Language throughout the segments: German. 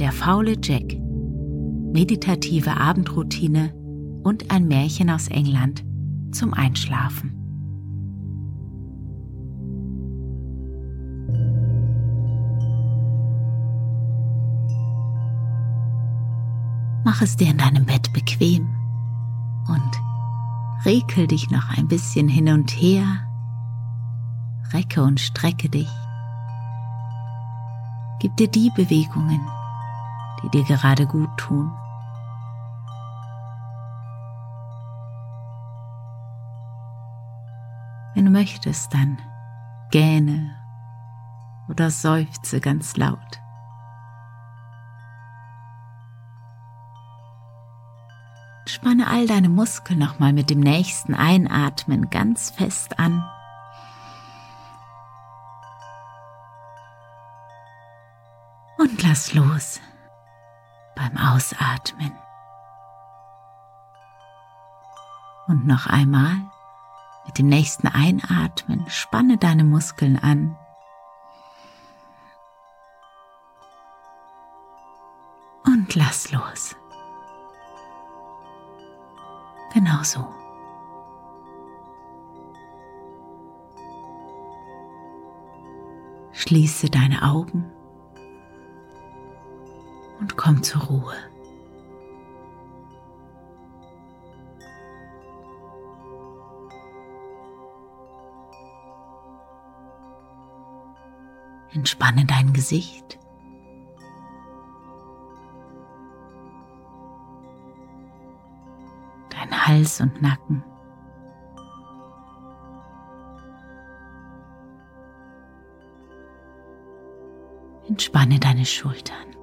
Der faule Jack. Meditative Abendroutine und ein Märchen aus England zum Einschlafen. Mach es dir in deinem Bett bequem und rekel dich noch ein bisschen hin und her, recke und strecke dich. Gib dir die Bewegungen, die dir gerade gut tun. Wenn du möchtest, dann gähne oder seufze ganz laut. Spanne all deine Muskeln nochmal mit dem nächsten Einatmen ganz fest an. Und lass los beim Ausatmen. Und noch einmal mit dem nächsten Einatmen spanne deine Muskeln an. Und lass los. Genau so. Schließe deine Augen und komm zur Ruhe. Entspanne dein Gesicht. Dein Hals und Nacken. Entspanne deine Schultern.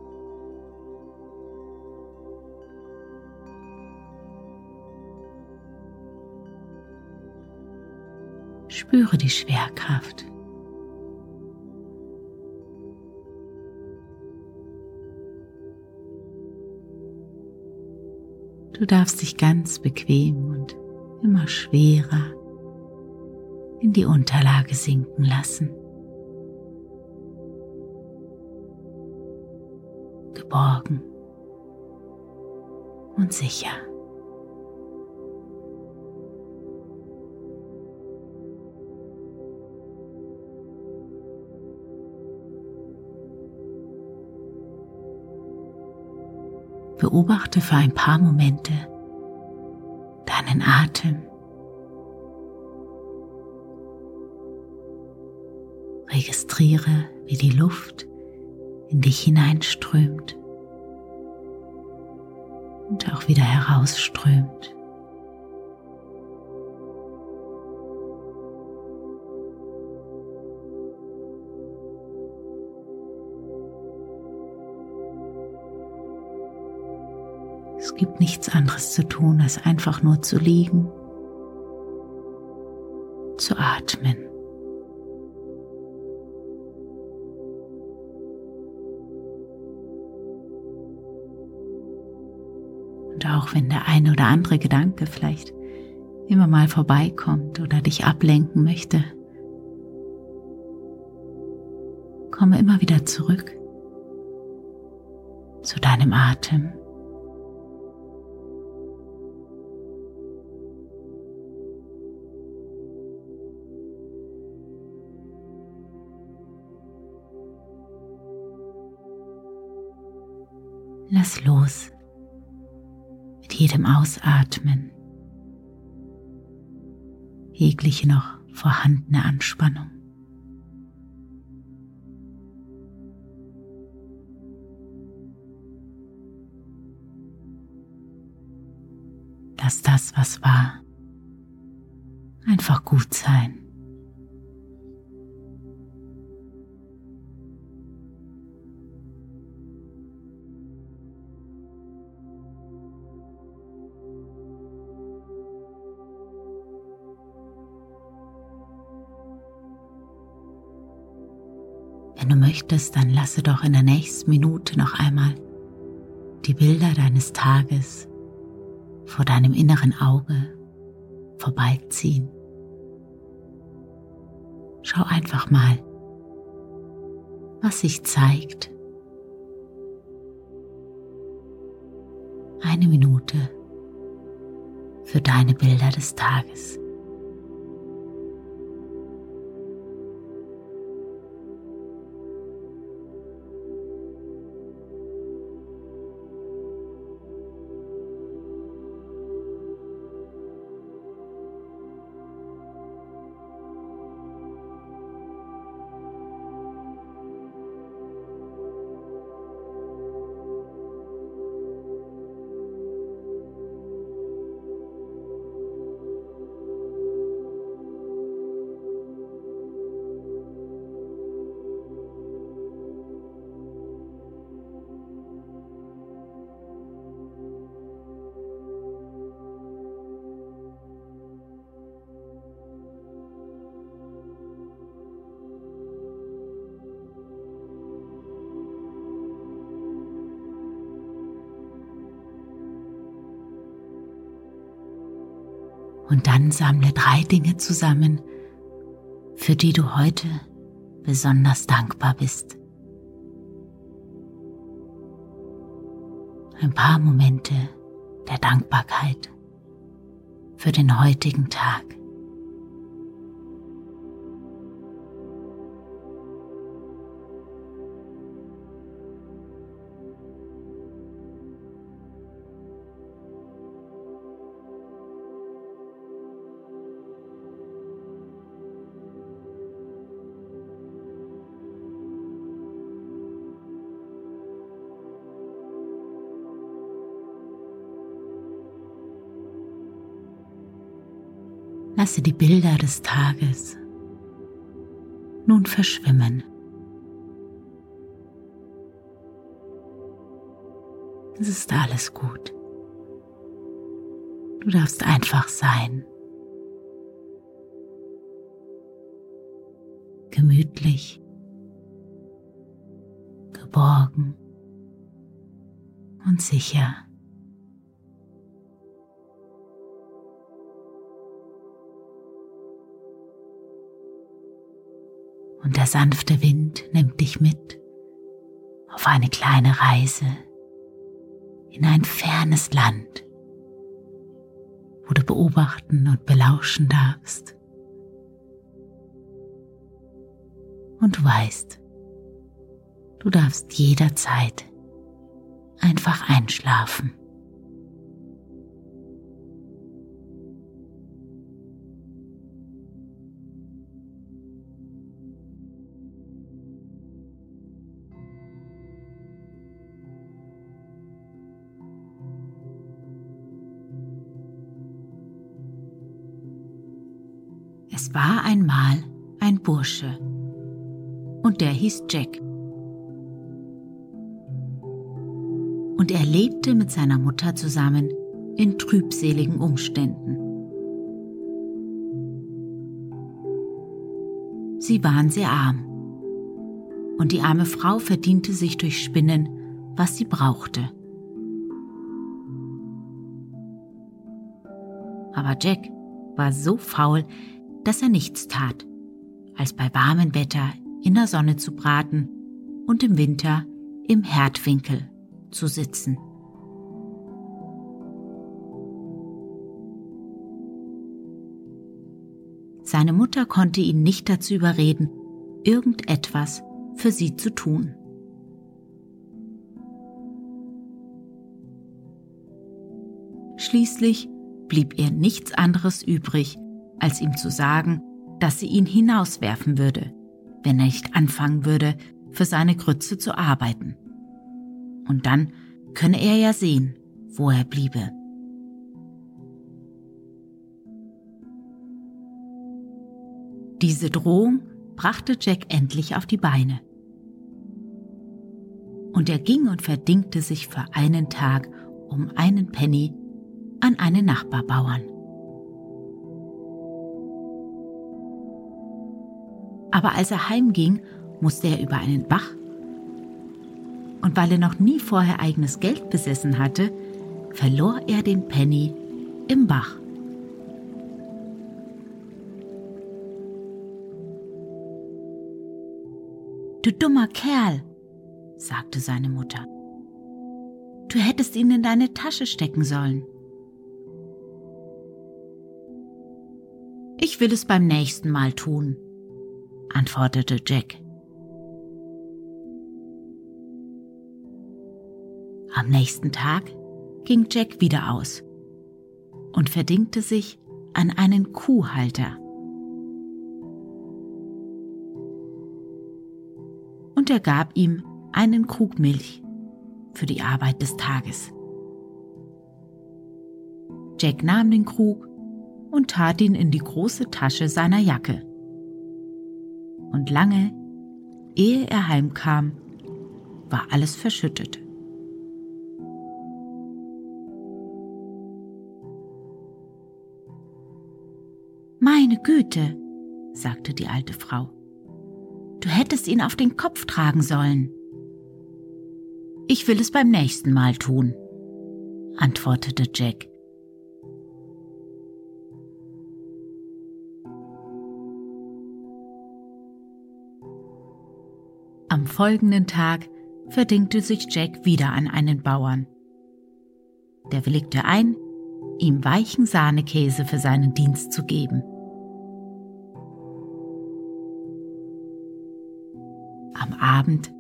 Spüre die Schwerkraft. Du darfst dich ganz bequem und immer schwerer in die Unterlage sinken lassen. Geborgen und sicher. Beobachte für ein paar Momente deinen Atem. Registriere, wie die Luft in dich hineinströmt und auch wieder herausströmt. Gibt nichts anderes zu tun, als einfach nur zu liegen, zu atmen. Und auch wenn der eine oder andere Gedanke vielleicht immer mal vorbeikommt oder dich ablenken möchte, komme immer wieder zurück zu deinem Atem. Lass los mit jedem Ausatmen jegliche noch vorhandene Anspannung. Lass das, was war, einfach gut sein. Wenn du möchtest, dann lasse doch in der nächsten Minute noch einmal die Bilder deines Tages vor deinem inneren Auge vorbeiziehen. Schau einfach mal, was sich zeigt, eine Minute für deine Bilder des Tages. Und dann sammle drei Dinge zusammen, für die du heute besonders dankbar bist. Ein paar Momente der Dankbarkeit für den heutigen Tag. Lasse die Bilder des Tages nun verschwimmen. Es ist alles gut. Du darfst einfach sein. Gemütlich, geborgen und sicher. Und der sanfte Wind nimmt dich mit auf eine kleine Reise in ein fernes Land, wo du beobachten und belauschen darfst. Und du weißt, du darfst jederzeit einfach einschlafen. Bursche und der hieß Jack. Und er lebte mit seiner Mutter zusammen in trübseligen Umständen. Sie waren sehr arm und die arme Frau verdiente sich durch Spinnen, was sie brauchte. Aber Jack war so faul, dass er nichts tat, als bei warmem Wetter in der Sonne zu braten und im Winter im Herdwinkel zu sitzen. Seine Mutter konnte ihn nicht dazu überreden, irgendetwas für sie zu tun. Schließlich blieb ihr nichts anderes übrig, als ihm zu sagen, dass sie ihn hinauswerfen würde, wenn er nicht anfangen würde, für seine Grütze zu arbeiten. Und dann könne er ja sehen, wo er bliebe. Diese Drohung brachte Jack endlich auf die Beine. Und er ging und verdingte sich für einen Tag um einen Penny an einen Nachbarbauern. Aber als er heimging, musste er über einen Bach. Und weil er noch nie vorher eigenes Geld besessen hatte, verlor er den Penny im Bach. Du dummer Kerl, sagte seine Mutter. Du hättest ihn in deine Tasche stecken sollen. Ich will es beim nächsten Mal tun, antwortete Jack. Am nächsten Tag ging Jack wieder aus und verdingte sich an einen Kuhhalter. Und er gab ihm einen Krug Milch für die Arbeit des Tages. Jack nahm den Krug und tat ihn in die große Tasche seiner Jacke. Und lange, ehe er heimkam, war alles verschüttet. Meine Güte, sagte die alte Frau, du hättest ihn auf den Kopf tragen sollen. Ich will es beim nächsten Mal tun, antwortete Jack Folgenden Tag verdingte sich Jack wieder an einen Bauern. Der willigte ein, ihm weichen Sahnekäse für seinen Dienst zu geben. Am Abend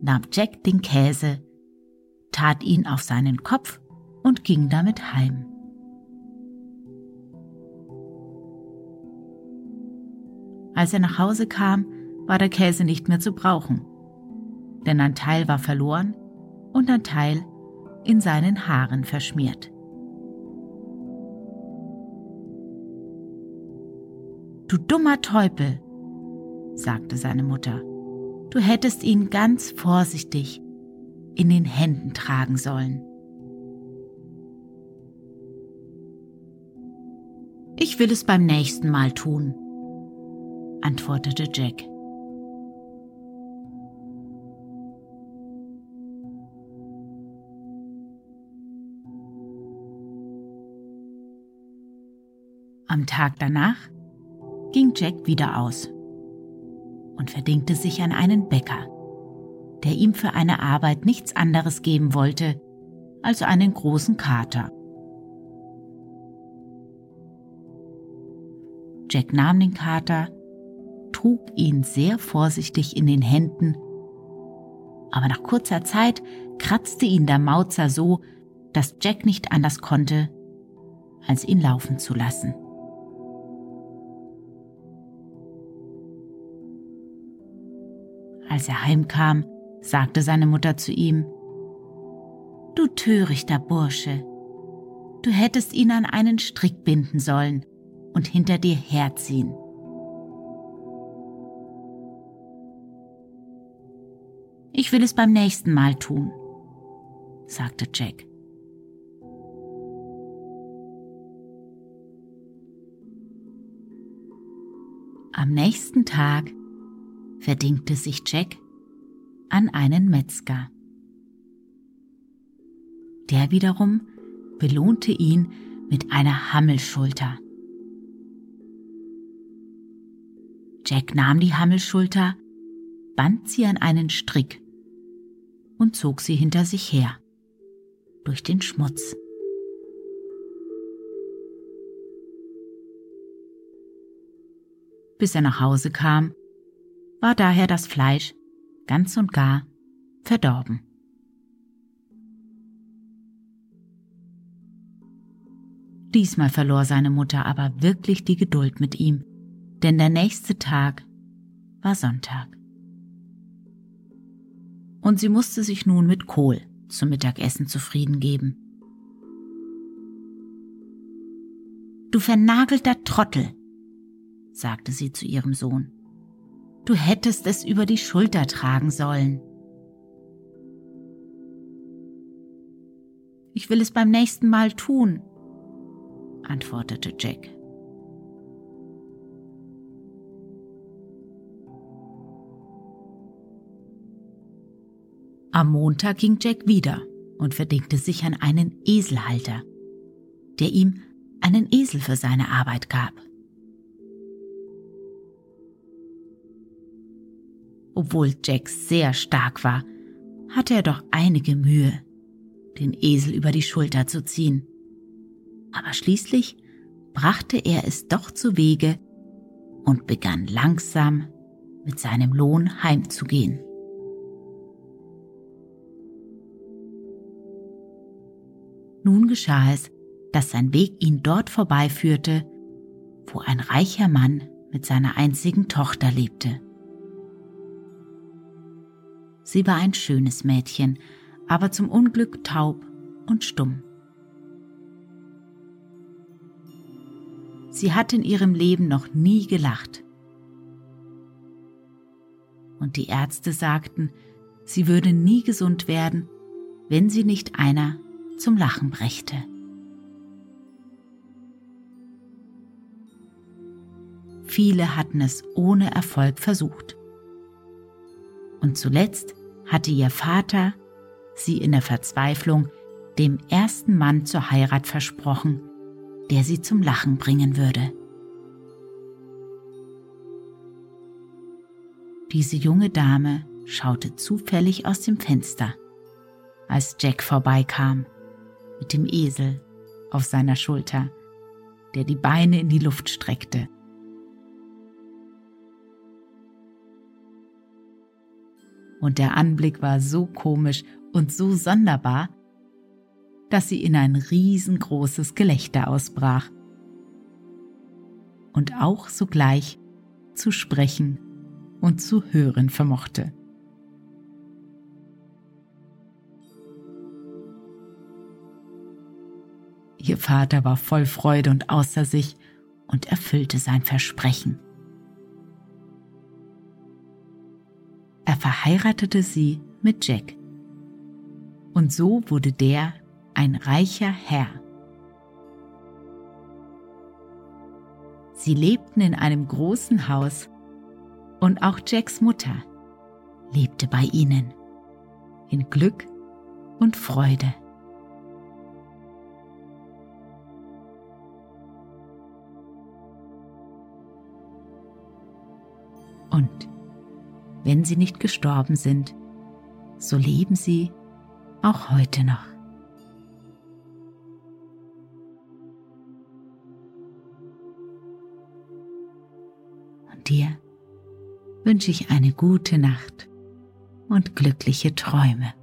nahm Jack den Käse, tat ihn auf seinen Kopf und ging damit heim. Als er nach Hause kam, war der Käse nicht mehr zu brauchen denn ein Teil war verloren und ein Teil in seinen Haaren verschmiert. Du dummer Teufel, sagte seine Mutter, du hättest ihn ganz vorsichtig in den Händen tragen sollen. Ich will es beim nächsten Mal tun, antwortete Jack. Am Tag danach ging Jack wieder aus und verdingte sich an einen Bäcker, der ihm für eine Arbeit nichts anderes geben wollte als einen großen Kater. Jack nahm den Kater, trug ihn sehr vorsichtig in den Händen, aber nach kurzer Zeit kratzte ihn der Mauzer so, dass Jack nicht anders konnte, als ihn laufen zu lassen. Als er heimkam, sagte seine Mutter zu ihm, Du törichter Bursche, du hättest ihn an einen Strick binden sollen und hinter dir herziehen. Ich will es beim nächsten Mal tun, sagte Jack. Am nächsten Tag verdingte sich Jack an einen Metzger. Der wiederum belohnte ihn mit einer Hammelschulter. Jack nahm die Hammelschulter, band sie an einen Strick und zog sie hinter sich her, durch den Schmutz. Bis er nach Hause kam, war daher das Fleisch ganz und gar verdorben. Diesmal verlor seine Mutter aber wirklich die Geduld mit ihm, denn der nächste Tag war Sonntag. Und sie musste sich nun mit Kohl zum Mittagessen zufrieden geben. Du vernagelter Trottel, sagte sie zu ihrem Sohn. Du hättest es über die Schulter tragen sollen. Ich will es beim nächsten Mal tun, antwortete Jack. Am Montag ging Jack wieder und verdingte sich an einen Eselhalter, der ihm einen Esel für seine Arbeit gab. Obwohl Jack sehr stark war, hatte er doch einige Mühe, den Esel über die Schulter zu ziehen. Aber schließlich brachte er es doch zu Wege und begann langsam mit seinem Lohn heimzugehen. Nun geschah es, dass sein Weg ihn dort vorbeiführte, wo ein reicher Mann mit seiner einzigen Tochter lebte. Sie war ein schönes Mädchen, aber zum Unglück taub und stumm. Sie hat in ihrem Leben noch nie gelacht. Und die Ärzte sagten, sie würde nie gesund werden, wenn sie nicht einer zum Lachen brächte. Viele hatten es ohne Erfolg versucht. Und zuletzt hatte ihr Vater sie in der Verzweiflung dem ersten Mann zur Heirat versprochen, der sie zum Lachen bringen würde. Diese junge Dame schaute zufällig aus dem Fenster, als Jack vorbeikam mit dem Esel auf seiner Schulter, der die Beine in die Luft streckte. Und der Anblick war so komisch und so sonderbar, dass sie in ein riesengroßes Gelächter ausbrach und auch sogleich zu sprechen und zu hören vermochte. Ihr Vater war voll Freude und außer sich und erfüllte sein Versprechen. Verheiratete sie mit Jack. Und so wurde der ein reicher Herr. Sie lebten in einem großen Haus und auch Jacks Mutter lebte bei ihnen in Glück und Freude. Und wenn sie nicht gestorben sind, so leben sie auch heute noch. Und dir wünsche ich eine gute Nacht und glückliche Träume.